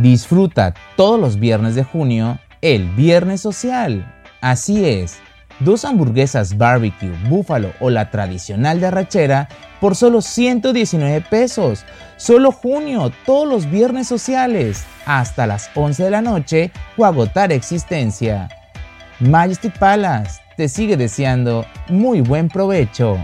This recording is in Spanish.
Disfruta todos los viernes de junio el Viernes Social. Así es, dos hamburguesas barbecue, búfalo o la tradicional de arrachera por solo 119 pesos. Solo junio, todos los viernes sociales, hasta las 11 de la noche o agotar existencia. Majesty Palace te sigue deseando muy buen provecho.